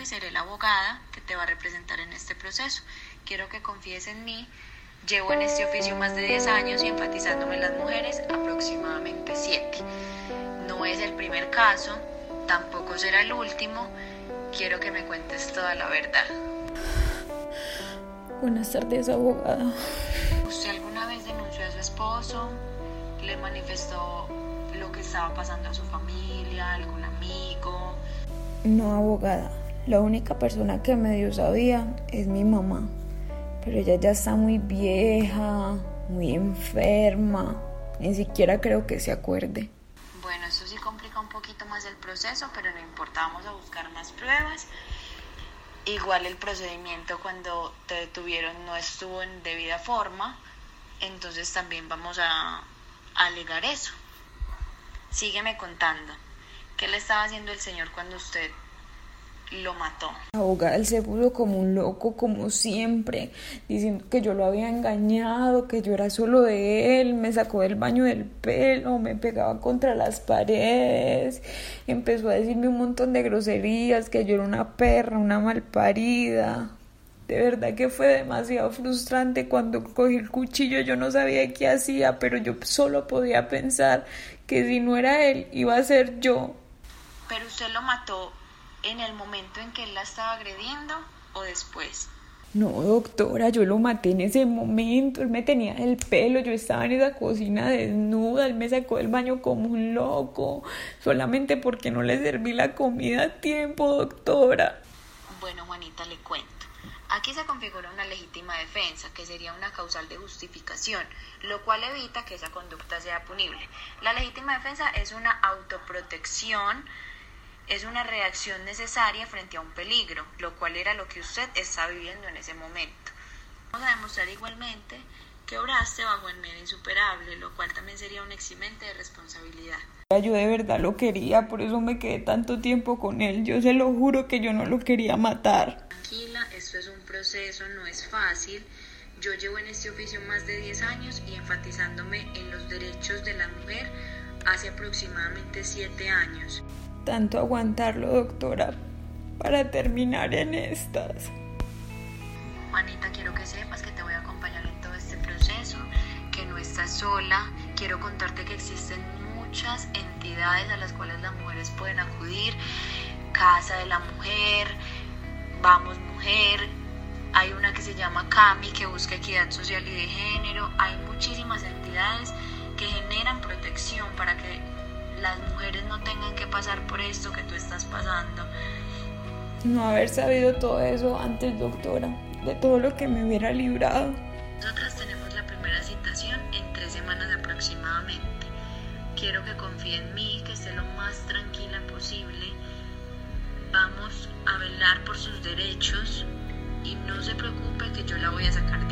y seré la abogada que te va a representar en este proceso. Quiero que confíes en mí. Llevo en este oficio más de 10 años y enfatizándome en las mujeres aproximadamente 7. No es el primer caso, tampoco será el último. Quiero que me cuentes toda la verdad. Buenas tardes, abogada. ¿Usted alguna vez denunció a su esposo? ¿Le manifestó lo que estaba pasando a su familia, algún amigo? No, abogada. La única persona que medio sabía es mi mamá. Pero ella ya está muy vieja, muy enferma. Ni siquiera creo que se acuerde. Bueno, eso sí complica un poquito más el proceso, pero no importa, vamos a buscar más pruebas. Igual el procedimiento cuando te detuvieron no estuvo en debida forma, entonces también vamos a, alegar eso. Sígueme contando. ¿Qué le estaba haciendo el señor cuando usted lo mató? Abogada, él se puso como un loco, como siempre, diciendo que yo lo había engañado, que yo era solo de él, me sacó del baño del pelo, me pegaba contra las paredes, empezó a decirme un montón de groserías, que yo era una perra, una malparida. De verdad que fue demasiado frustrante cuando cogí el cuchillo, yo no sabía qué hacía, pero yo solo podía pensar que si no era él, iba a ser yo. Pero usted lo mató en el momento en que él la estaba agrediendo o después. No, doctora, yo lo maté en ese momento, él me tenía el pelo, yo estaba en esa cocina desnuda, él me sacó del baño como un loco, solamente porque no le serví la comida a tiempo, doctora. Bueno, Juanita, le cuento. Aquí se configura una legítima defensa, que sería una causal de justificación, lo cual evita que esa conducta sea punible. La legítima defensa es una autoprotección, es una reacción necesaria frente a un peligro, lo cual era lo que usted está viviendo en ese momento. Vamos a demostrar igualmente que obraste bajo el medio insuperable, lo cual también sería un eximente de responsabilidad. Yo de verdad lo quería, por eso me quedé tanto tiempo con él. Yo se lo juro que yo no lo quería matar esto es un proceso, no es fácil. Yo llevo en este oficio más de 10 años y enfatizándome en los derechos de la mujer hace aproximadamente 7 años. Tanto aguantarlo, doctora, para terminar en estas. Juanita, quiero que sepas que te voy a acompañar en todo este proceso, que no estás sola. Quiero contarte que existen muchas entidades a las cuales las mujeres pueden acudir. Casa de la Mujer, Vamos Mujer, hay una que se llama CAMI que busca equidad social y de género, hay muchísimas entidades que generan protección para que las mujeres no tengan que pasar por esto que tú estás pasando. No haber sabido todo eso antes, doctora, de todo lo que me hubiera librado. Nosotras tenemos la primera citación en tres semanas aproximadamente. Quiero que confíe en mí, que esté lo más tranquila posible. Vamos a velar por sus derechos y no se preocupe que yo la voy a sacar